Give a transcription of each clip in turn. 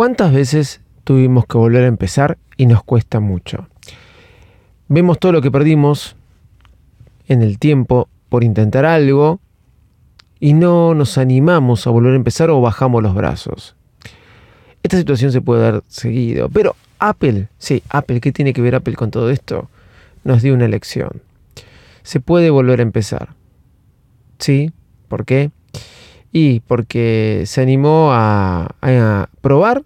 ¿Cuántas veces tuvimos que volver a empezar y nos cuesta mucho? Vemos todo lo que perdimos en el tiempo por intentar algo y no nos animamos a volver a empezar o bajamos los brazos. Esta situación se puede dar seguido, pero Apple, sí, Apple, ¿qué tiene que ver Apple con todo esto? Nos dio una lección. Se puede volver a empezar. ¿Sí? ¿Por qué? Y porque se animó a, probar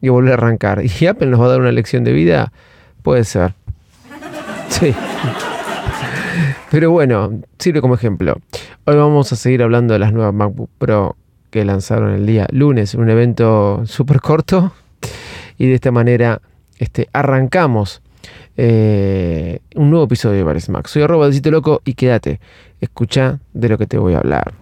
y volver a arrancar. ¿Y Apple nos va a dar una lección de vida? Puede ser. Sí. Pero bueno, sirve como ejemplo. Hoy vamos a seguir hablando de las nuevas MacBook Pro que lanzaron el día lunes, un evento súper corto. Y de esta manera este, arrancamos eh, un nuevo episodio de Bares Max. Soy arroba de loco y quédate, escucha de lo que te voy a hablar.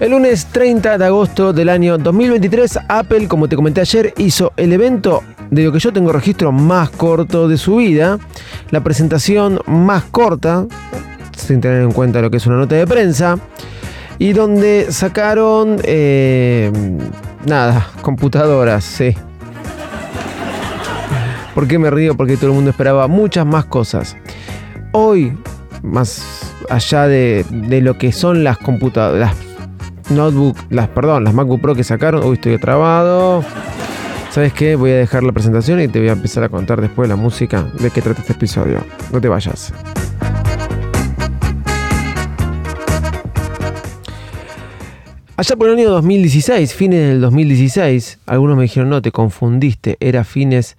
El lunes 30 de agosto del año 2023, Apple, como te comenté ayer, hizo el evento de lo que yo tengo registro más corto de su vida, la presentación más corta, sin tener en cuenta lo que es una nota de prensa, y donde sacaron, eh, nada, computadoras, sí. ¿Por qué me río? Porque todo el mundo esperaba muchas más cosas. Hoy, más allá de, de lo que son las computadoras, notebook, las, perdón, las MacBook Pro que sacaron. Uy, estoy trabado. ¿Sabes qué? Voy a dejar la presentación y te voy a empezar a contar después la música de qué trata este episodio. No te vayas. Allá por el año 2016, fines del 2016, algunos me dijeron, no, te confundiste, era fines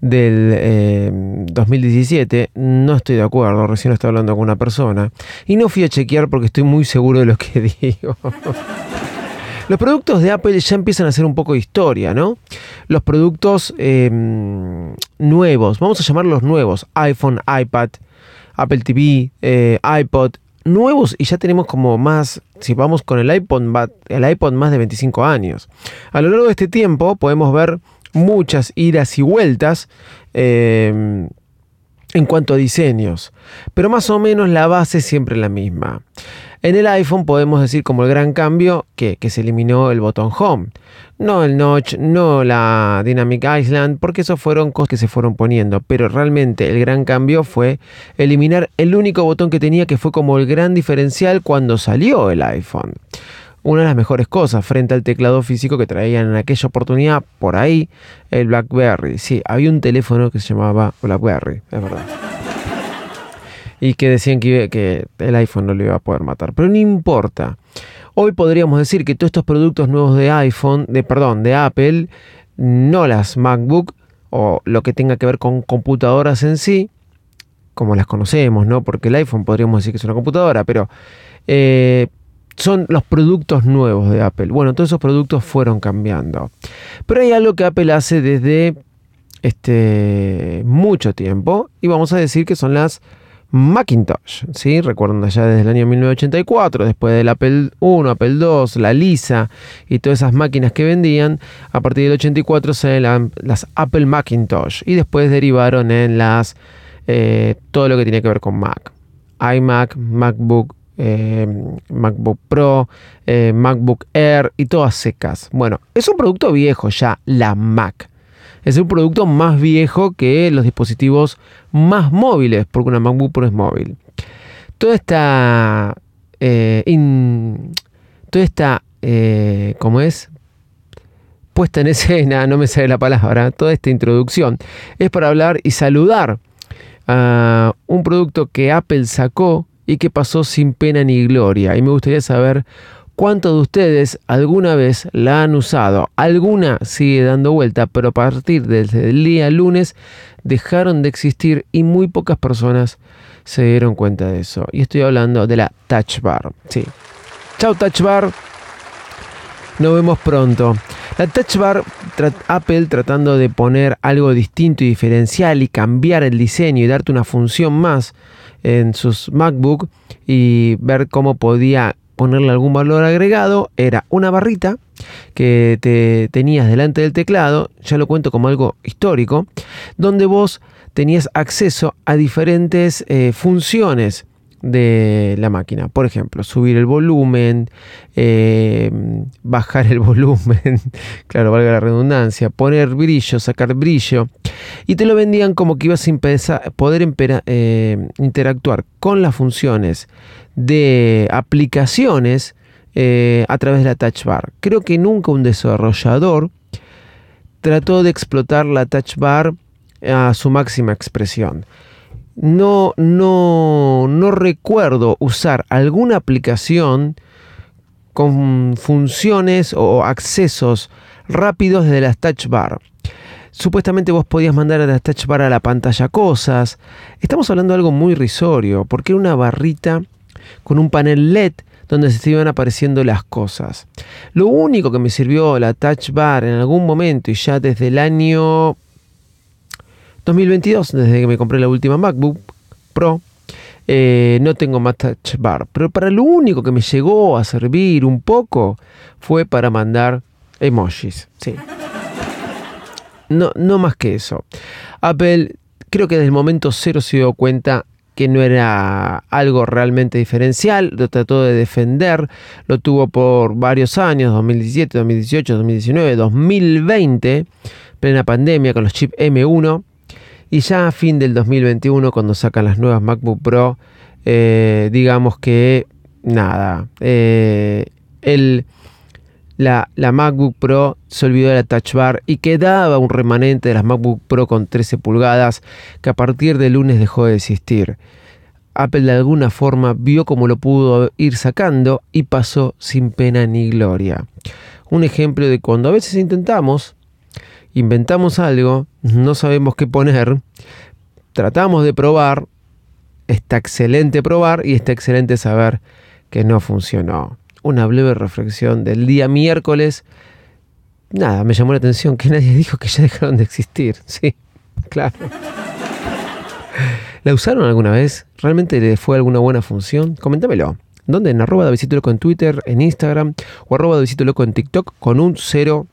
del 2017, eh, no estoy de acuerdo, recién estaba hablando con una persona y no fui a chequear porque estoy muy seguro de lo que digo. Los productos de Apple ya empiezan a hacer un poco de historia, ¿no? Los productos em, nuevos, vamos a llamarlos nuevos, iPhone, iPad, Apple TV, eh, iPod, nuevos y ya tenemos como más, si vamos con el iPod, el iPod más de 25 años. A lo largo de este tiempo podemos ver muchas idas y vueltas em, en cuanto a diseños, pero más o menos la base es siempre la misma. En el iPhone podemos decir como el gran cambio que, se eliminó el botón Home. No el Notch, no la Dynamic Island, porque eso fueron cosas que se fueron poniendo. Pero realmente el gran cambio fue eliminar el único botón que tenía que fue como el gran diferencial cuando salió el iPhone una de las mejores cosas frente al teclado físico que traían en aquella oportunidad por ahí el BlackBerry. Sí, había un teléfono que se llamaba BlackBerry, es verdad. Y que decían que, que el iPhone no lo iba a poder matar. Pero no importa. Hoy podríamos decir que todos estos productos nuevos de iPhone, de perdón, de Apple, no las MacBook o lo que tenga que ver con computadoras en sí, como las conocemos, ¿no? Porque el iPhone podríamos decir que es una computadora, pero eh, son los productos nuevos de Apple. Bueno, todos esos productos fueron cambiando. Pero hay algo que Apple hace desde este, mucho tiempo y vamos a decir que son las Macintosh. ¿sí? Recuerdan allá desde el año 1984, después del Apple I, Apple II, la Lisa y todas esas máquinas que vendían. A partir del 84 salen las Apple Macintosh y después derivaron en las eh, todo lo que tiene que ver con Mac. iMac, MacBook, eh, MacBook Pro, eh, MacBook Air y todas secas. Bueno, es un producto viejo ya, la Mac. Es un producto más viejo que los dispositivos más móviles, porque una MacBook Pro es móvil. Toda esta... Eh, toda esta... ¿Cómo es? Puesta en escena, no me sale la palabra, toda esta introducción es para hablar y saludar a un producto que Apple sacó y que pasó sin pena ni gloria. Y me gustaría saber cuántos de ustedes alguna vez la han usado. Alguna sigue dando vuelta, pero a partir del día lunes dejaron de existir y muy pocas personas se dieron cuenta de eso. Y estoy hablando de la Touch Bar. Sí. Chao Touch Bar. Nos vemos pronto. La Touch Bar, Apple tratando de poner algo distinto y diferencial y cambiar el diseño y darte una función más en sus MacBook y ver cómo podía ponerle algún valor agregado, era una barrita que te tenías delante del teclado, ya lo cuento como algo histórico, donde vos tenías acceso a diferentes eh, funciones de la máquina. Por ejemplo, subir el volumen, eh, bajar el volumen, claro, valga la redundancia, poner brillo, sacar brillo. Y te lo vendían como que ibas a poder eh, interactuar con las funciones de aplicaciones eh, a través de la touch bar. Creo que nunca un desarrollador trató de explotar la touch bar a su máxima expresión no, no, no recuerdo usar alguna aplicación con funciones o accesos rápidos de las touch bar. Supuestamente vos podías mandar a la touch bar a la pantalla cosas. Estamos hablando de algo muy risorio, porque era una barrita con un panel LED donde se iban apareciendo las cosas. Lo único que me sirvió la touch bar en algún momento y ya desde el año 2022, desde que me compré la última MacBook Pro, eh, no tengo más touch bar. Pero para lo único que me llegó a servir un poco fue para mandar emojis. Sí. No, no más que eso. Apple creo que desde el momento cero se dio cuenta que no era algo realmente diferencial, lo trató de defender, lo tuvo por varios años, 2017, 2018, 2019, 2020, plena pandemia con los chips M1, y ya a fin del 2021, cuando sacan las nuevas MacBook Pro, eh, digamos que nada, eh, la, MacBook Pro se olvidó de la Touch Bar y quedaba un remanente de las MacBook Pro con 13 pulgadas que a partir del lunes dejó de existir. Apple de alguna forma vio cómo lo pudo ir sacando y pasó sin pena ni gloria. Un ejemplo de cuando a veces intentamos inventamos algo, no sabemos qué poner, tratamos de probar, está excelente probar y está excelente saber que no funcionó. Una breve reflexión del día miércoles. Nada, me llamó la atención que nadie dijo que ya dejaron de existir. Sí, claro. ¿La usaron alguna vez? ¿Realmente le fue alguna buena función? Coméntamelo. ¿Dónde? En arroba de Loco en Twitter, en Instagram o arroba de Loco en TikTok con un cero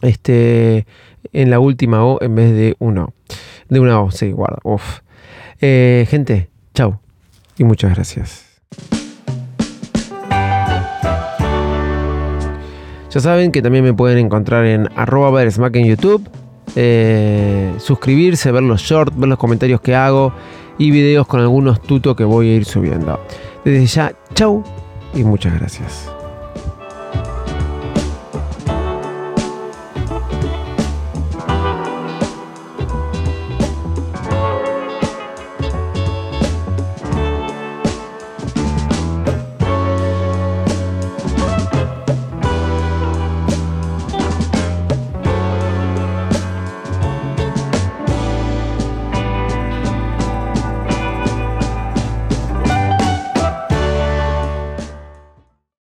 este, en la última O en vez de uno. De una O, sí, guarda. Uf. Eh, gente, chau. Y muchas gracias. Ya saben que también me pueden encontrar en arroba en YouTube. Eh, suscribirse, ver los shorts, ver los comentarios que hago y videos con algunos tutos que voy a ir subiendo. Desde ya, chau y muchas gracias.